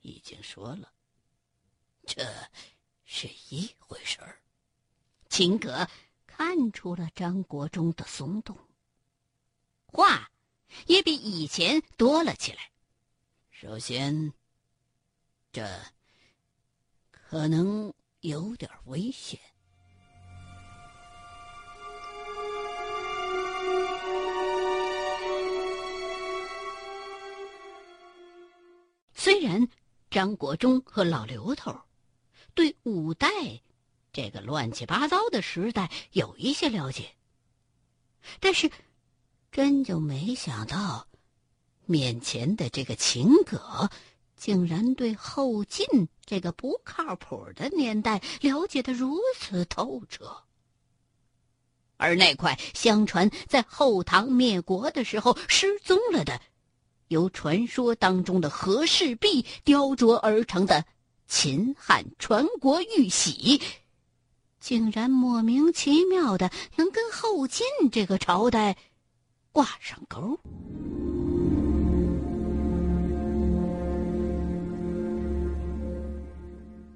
已经说了，这是一回事儿。秦格看出了张国忠的松动，话也比以前多了起来。首先，这可能有点危险。虽然张国忠和老刘头对五代这个乱七八糟的时代有一些了解，但是真就没想到，面前的这个秦葛竟然对后晋这个不靠谱的年代了解的如此透彻。而那块相传在后唐灭国的时候失踪了的。由传说当中的和氏璧雕琢而成的秦汉传国玉玺，竟然莫名其妙的能跟后晋这个朝代挂上钩。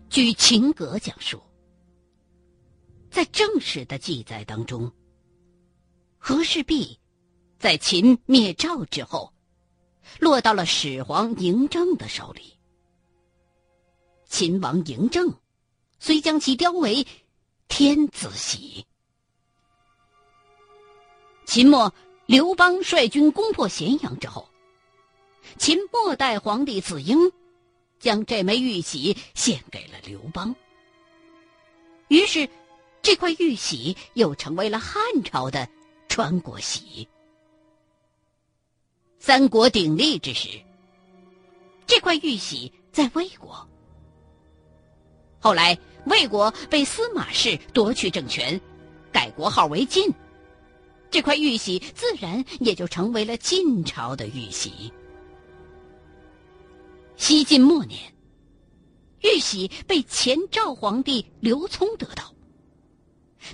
据秦阁讲述，在正史的记载当中，和氏璧在秦灭赵之后。落到了始皇嬴政的手里。秦王嬴政虽将其雕为天子玺。秦末刘邦率军攻破咸阳之后，秦末代皇帝子婴将这枚玉玺献给了刘邦。于是，这块玉玺又成为了汉朝的传国玺。三国鼎立之时，这块玉玺在魏国。后来魏国被司马氏夺去政权，改国号为晋，这块玉玺自然也就成为了晋朝的玉玺。西晋末年，玉玺被前赵皇帝刘聪得到，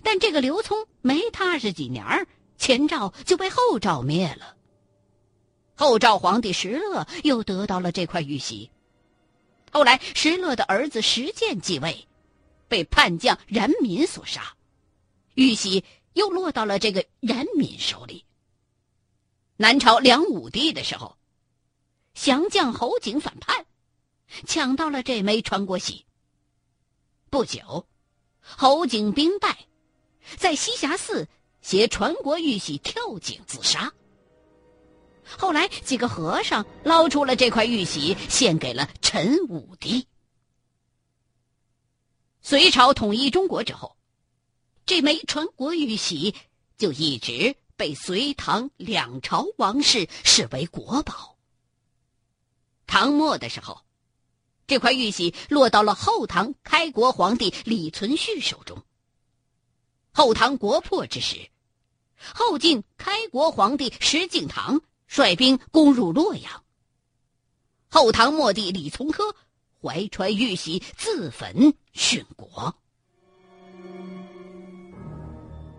但这个刘聪没踏实几年，前赵就被后赵灭了。后赵皇帝石勒又得到了这块玉玺，后来石勒的儿子石建继位，被叛将冉闵所杀，玉玺又落到了这个冉闵手里。南朝梁武帝的时候，降将侯景反叛，抢到了这枚传国玺。不久，侯景兵败，在栖霞寺携传国玉玺跳井自杀。后来，几个和尚捞出了这块玉玺，献给了陈武帝。隋朝统一中国之后，这枚传国玉玺就一直被隋唐两朝王室视为国宝。唐末的时候，这块玉玺落到了后唐开国皇帝李存勖手中。后唐国破之时，后晋开国皇帝石敬瑭。率兵攻入洛阳。后唐末帝李从珂怀揣玉玺自焚殉国。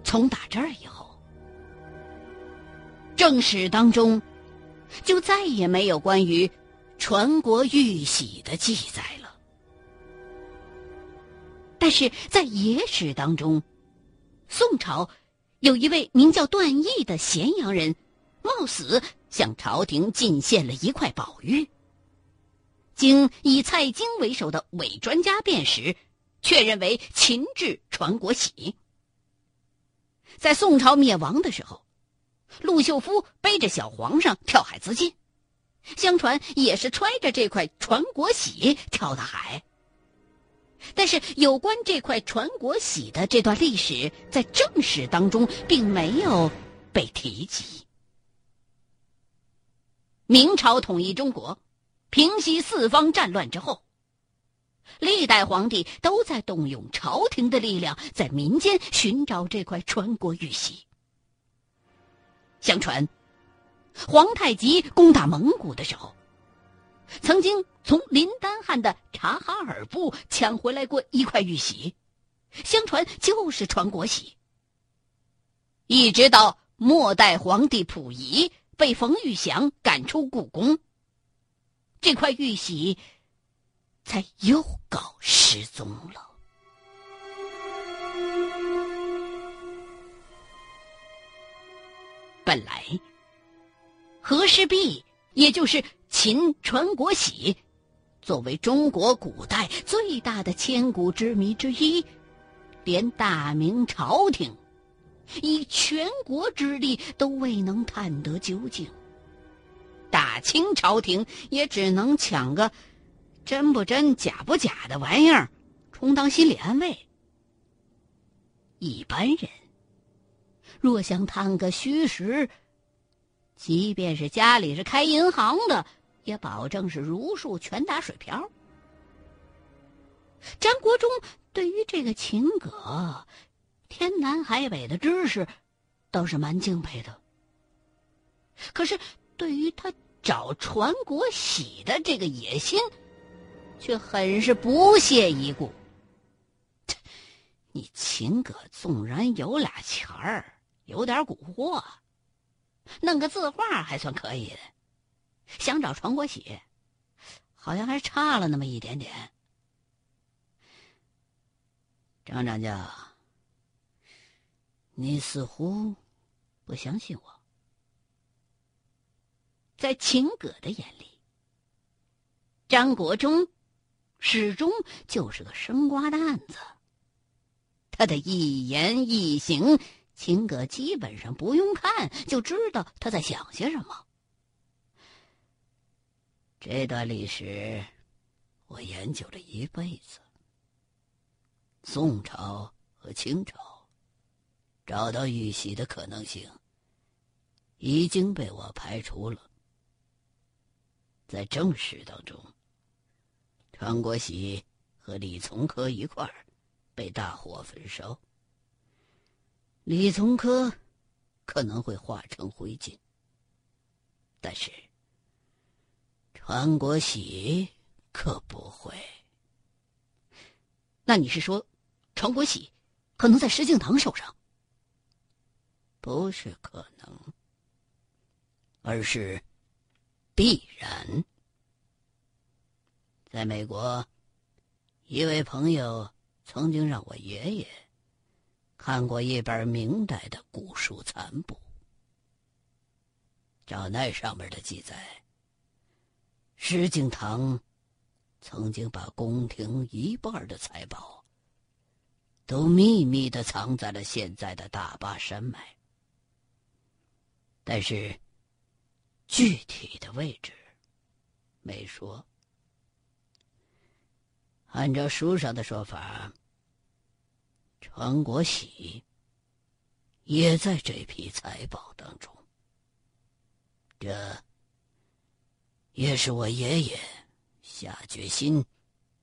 从打这儿以后，正史当中就再也没有关于传国玉玺的记载了。但是在野史当中，宋朝有一位名叫段义的咸阳人。冒死向朝廷进献了一块宝玉。经以蔡京为首的伪专家辨识，确认为秦制传国玺。在宋朝灭亡的时候，陆秀夫背着小皇上跳海自尽，相传也是揣着这块传国玺跳的海。但是有关这块传国玺的这段历史，在正史当中并没有被提及。明朝统一中国，平息四方战乱之后，历代皇帝都在动用朝廷的力量，在民间寻找这块传国玉玺。相传，皇太极攻打蒙古的时候，曾经从林丹汗的察哈尔部抢回来过一块玉玺，相传就是传国玺。一直到末代皇帝溥仪。被冯玉祥赶出故宫，这块玉玺才又告失踪了。本来，和氏璧，也就是秦传国玺，作为中国古代最大的千古之谜之一，连大明朝廷以全国之力都未能探得究竟。大清朝廷也只能抢个真不真、假不假的玩意儿，充当心理安慰。一般人。若想探个虚实，即便是家里是开银行的，也保证是如数全打水漂。张国忠对于这个秦葛天南海北的知识，倒是蛮敬佩的。可是对于他找传国玺的这个野心，却很是不屑一顾。你秦葛纵然有俩钱儿。有点蛊惑，弄个字画还算可以。想找传国玺，好像还差了那么一点点。张长教，你似乎不相信我。在秦葛的眼里，张国忠始终就是个生瓜蛋子。他的一言一行。秦葛基本上不用看就知道他在想些什么。这段历史，我研究了一辈子。宋朝和清朝找到玉玺的可能性已经被我排除了。在正史当中，传国玺和李从珂一块儿被大火焚烧。李从珂可能会化成灰烬，但是传国玺可不会。那你是说，传国玺可能在石敬瑭手上？不是可能，而是必然。在美国，一位朋友曾经让我爷爷。看过一本明代的古书残部，照那上面的记载，石敬瑭曾经把宫廷一半的财宝都秘密的藏在了现在的大巴山脉，但是具体的位置没说。按照书上的说法。传国玺也在这批财宝当中，这也是我爷爷下决心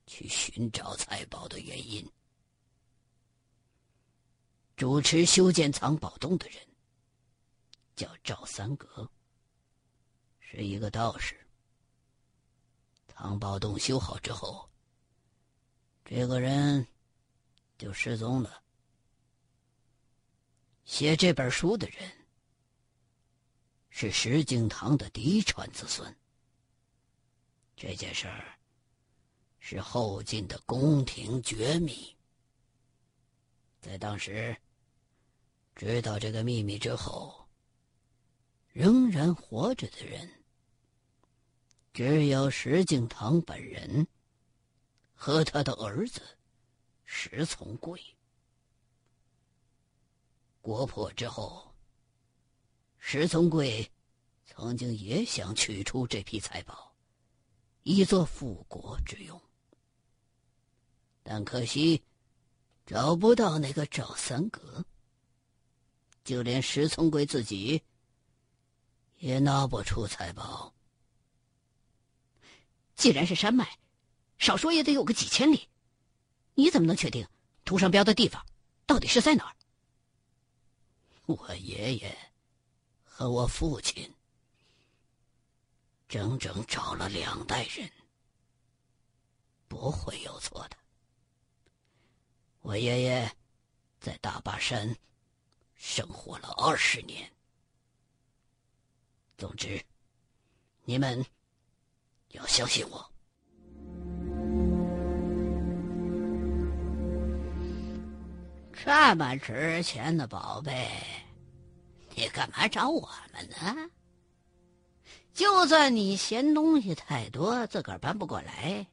去寻找财宝的原因。主持修建藏宝洞的人叫赵三阁，是一个道士。藏宝洞修好之后，这个人。就失踪了。写这本书的人是石敬瑭的嫡传子孙。这件事儿是后晋的宫廷绝密。在当时知道这个秘密之后，仍然活着的人只有石敬瑭本人和他的儿子。石从贵，国破之后，石从贵曾经也想取出这批财宝，以作复国之用，但可惜找不到那个赵三格，就连石从贵自己也拿不出财宝。既然是山脉，少说也得有个几千里。你怎么能确定图上标的地方到底是在哪儿？我爷爷和我父亲整整找了两代人，不会有错的。我爷爷在大巴山生活了二十年。总之你们要相信我。这么值钱的宝贝你干嘛找我们呢？就算你嫌东西太多自个儿搬不过来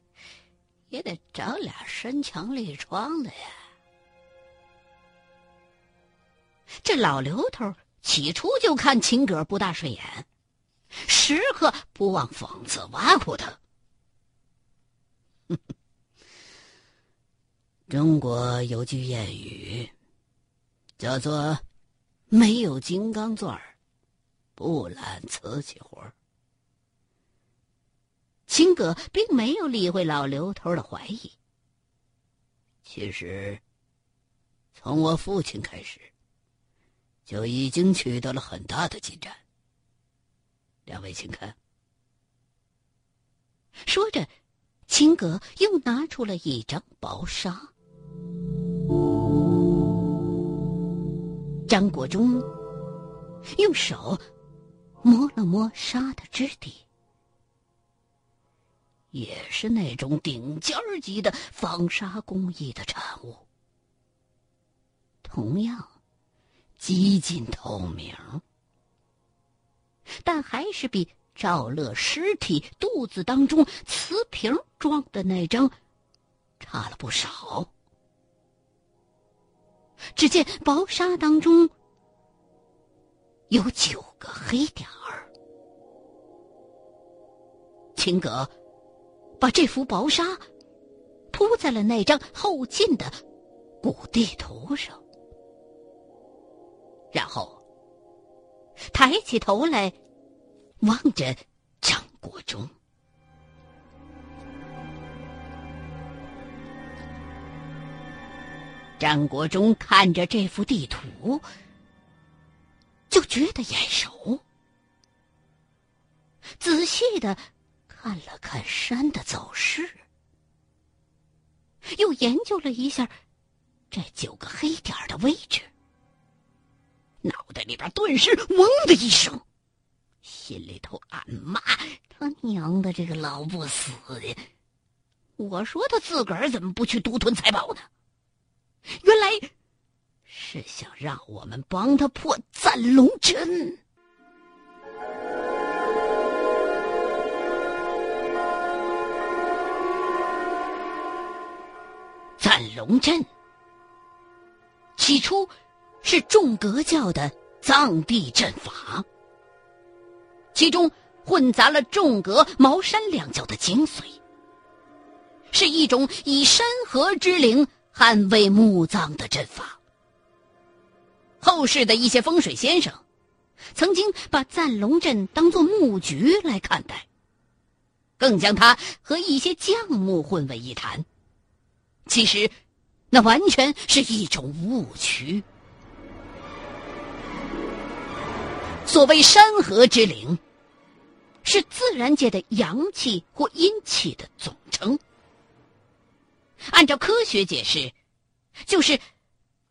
也得找俩身强力壮的呀。这老刘头起初就看秦葛不大顺眼时刻不忘讽刺挖苦他。中国有句谚语，叫做“没有金刚钻不揽瓷器活秦葛并没有理会老刘头的怀疑。其实，从我父亲开始，就已经取得了很大的进展。两位，请看。说着，秦格又拿出了一张薄纱。张国忠用手摸了摸纱的质地，也是那种顶尖级的纺纱工艺的产物，同样极尽透明，但还是比赵乐尸体肚子当中瓷瓶装的那张差了不少。只见薄纱当中有九个黑点儿，秦格把这幅薄纱铺在了那张后进的古地图上，然后抬起头来望着张国忠。张国忠看着这幅地图，就觉得眼熟。仔细的看了看山的走势，又研究了一下这九个黑点的位置，脑袋里边顿时“嗡”的一声，心里头暗骂：“他娘的，这个老不死的！我说他自个儿怎么不去独吞财宝呢？”原来是想让我们帮他破赞龙阵。赞龙阵起初是众格教的藏地阵法，其中混杂了重阁、茅山两教的精髓，是一种以山河之灵。捍卫墓葬的阵法。后世的一些风水先生，曾经把赞龙阵当作墓局来看待，更将它和一些将墓混为一谈。其实，那完全是一种误区。所谓山河之灵，是自然界的阳气或阴气的总称。按照科学解释，就是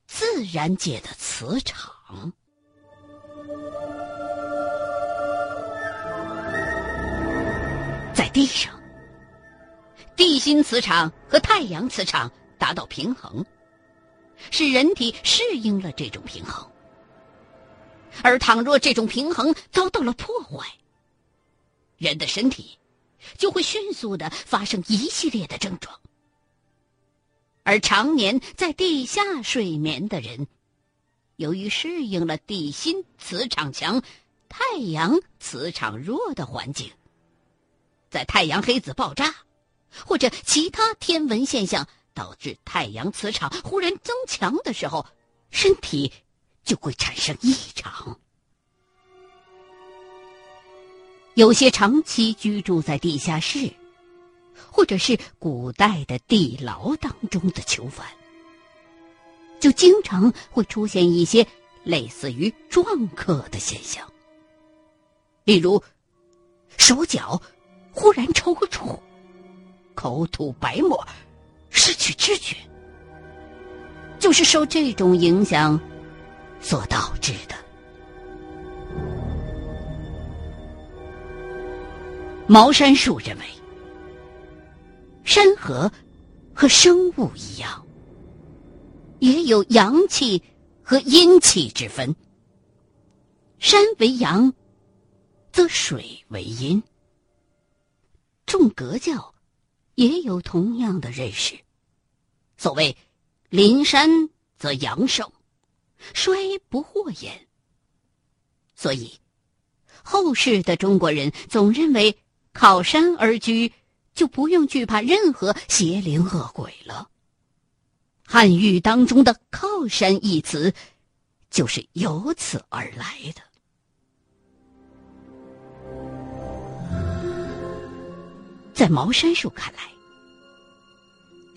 自然界的磁场。在地上，地心磁场和太阳磁场达到平衡，使人体适应了这种平衡。而倘若这种平衡遭到了破坏，人的身体就会迅速的发生一系列的症状。而常年在地下睡眠的人，由于适应了地心磁场强、太阳磁场弱的环境，在太阳黑子爆炸或者其他天文现象导致太阳磁场忽然增强的时候，身体就会产生异常。有些长期居住在地下室。或者是古代的地牢当中的囚犯，就经常会出现一些类似于撞客的现象，例如手脚忽然抽搐、口吐白沫、失去知觉，就是受这种影响所导致的。茅山术认为。山河和生物一样，也有阳气和阴气之分。山为阳，则水为阴。众阁教也有同样的认识。所谓“临山则阳盛，衰不惑焉”。所以，后世的中国人总认为靠山而居，就不用惧怕任何邪灵恶鬼了。汉语当中的“靠山”一词，就是由此而来的。在茅山术看来，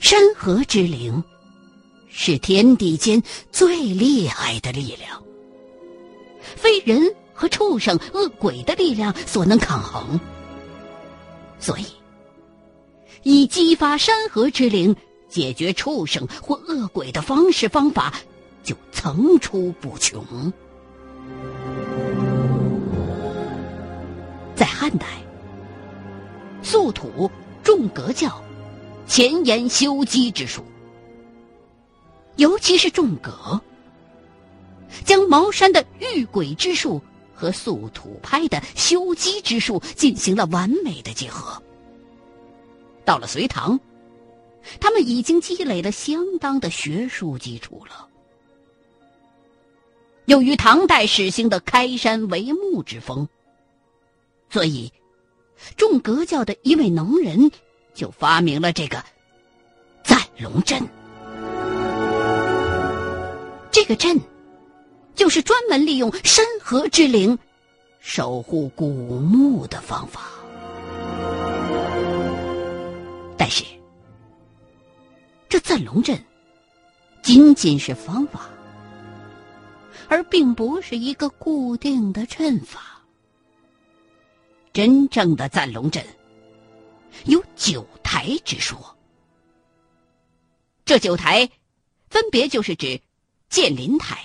山河之灵是天地间最厉害的力量，非人和畜生、恶鬼的力量所能抗衡。所以，以激发山河之灵解决畜生或恶鬼的方式方法，就层出不穷。在汉代。素土重格教，前沿修机之术，尤其是重格，将茅山的御鬼之术和素土派的修机之术进行了完美的结合。到了隋唐，他们已经积累了相当的学术基础了。由于唐代实行的开山为木之风，所以。众格教的一位能人，就发明了这个赞龙阵。这个阵，就是专门利用山河之灵守护古墓的方法。但是，这赞龙阵仅仅是方法，而并不是一个固定的阵法。真正的赞龙阵有九台之说，这九台分别就是指建林台、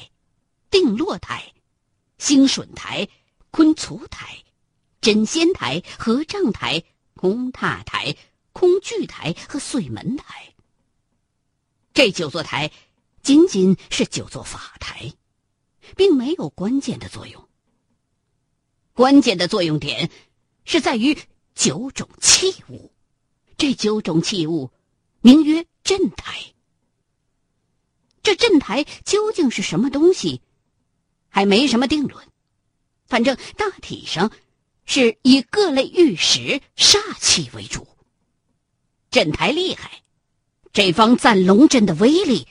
定落台、兴顺台、坤卒台、真仙台、合帐台、空踏台、空聚台和碎门台。这九座台仅仅是九座法台，并没有关键的作用。关键的作用点。是在于九种器物，这九种器物名曰镇台。这镇台究竟是什么东西，还没什么定论。反正大体上是以各类玉石煞气为主。镇台厉害，这方赞龙阵的威力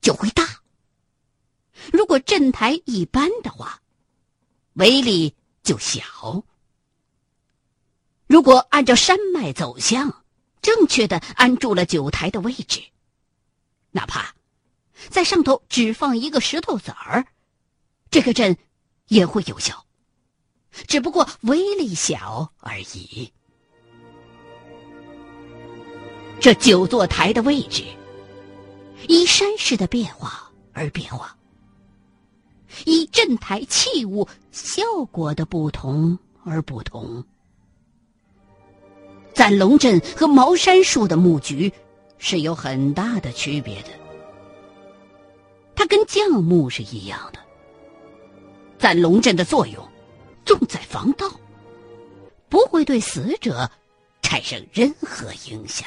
就会大。如果镇台一般的话，威力就小。如果按照山脉走向，正确的安住了九台的位置，哪怕在上头只放一个石头子儿，这个阵也会有效，只不过威力小而已。这九座台的位置，依山势的变化而变化，依镇台器物效果的不同而不同。赞龙阵和茅山术的木局是有很大的区别的。它跟降木是一样的。赞龙阵的作用重在防盗，不会对死者产生任何影响。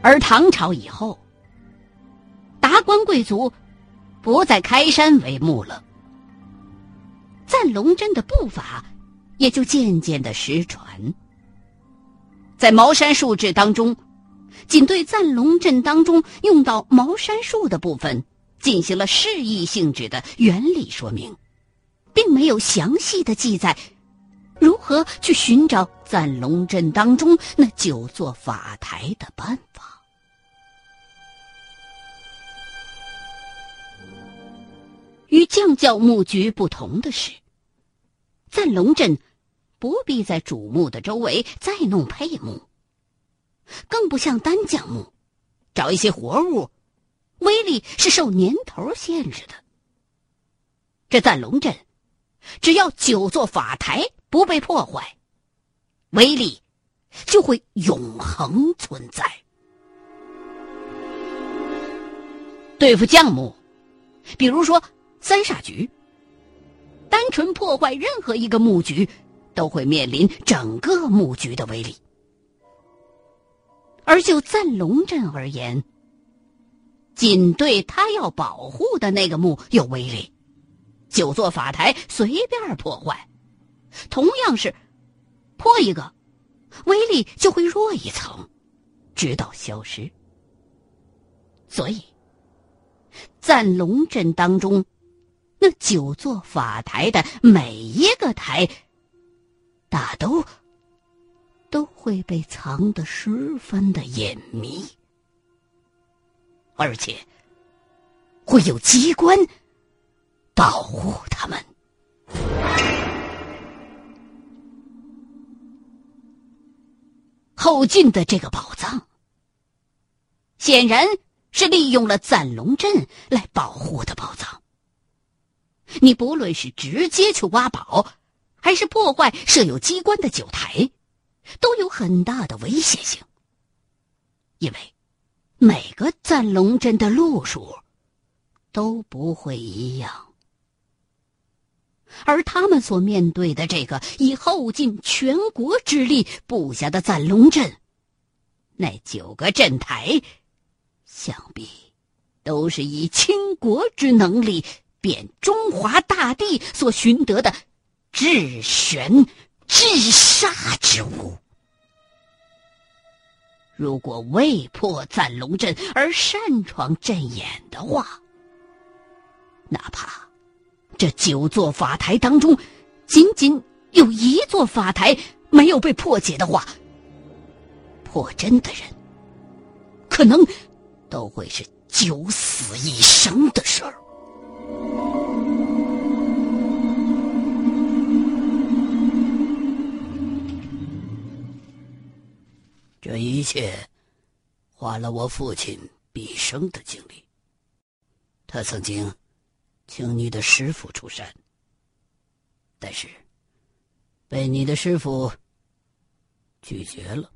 而唐朝以后，达官贵族不再开山为墓了。赞龙阵的步伐也就渐渐的失传。在茅山术志当中，仅对赞龙阵当中用到茅山术的部分进行了示意性质的原理说明，并没有详细的记载如何去寻找赞龙阵当中那九座法台的办法。与降教木局不同的是。赞龙阵不必在主墓的周围再弄配木，更不像单将木，找一些活物，威力是受年头限制的。这赞龙阵，只要九座法台不被破坏，威力就会永恒存在。对付将木，比如说三煞局，单纯破坏任何一个木局，都会面临整个木局的威力。而就赞龙阵而言，仅对他要保护的那个墓有威力，九座法台随便破坏，同样是破一个，威力就会弱一层，直到消失。所以，赞龙阵当中，那九座法台的每一个台，大都。都会被藏得十分的隐秘，而且会有机关保护他们。后进的这个宝藏，显然是利用了攒龙阵来保护的宝藏。你不论是直接去挖宝，还是破坏设有机关的九台。都有很大的危险性，因为每个赞龙阵的路数都不会一样，而他们所面对的这个以后尽全国之力布下的赞龙阵，那九个阵台，想必都是以倾国之能力变中华大地所寻得的至玄。至杀之物，如果未破赞龙阵而擅闯阵眼的话，哪怕这九座法台当中仅仅有一座法台没有被破解的话，破阵的人可能都会是九死一生的事儿。这一切花了我父亲毕生的精力。他曾经请你的师傅出山，但是被你的师傅拒绝了。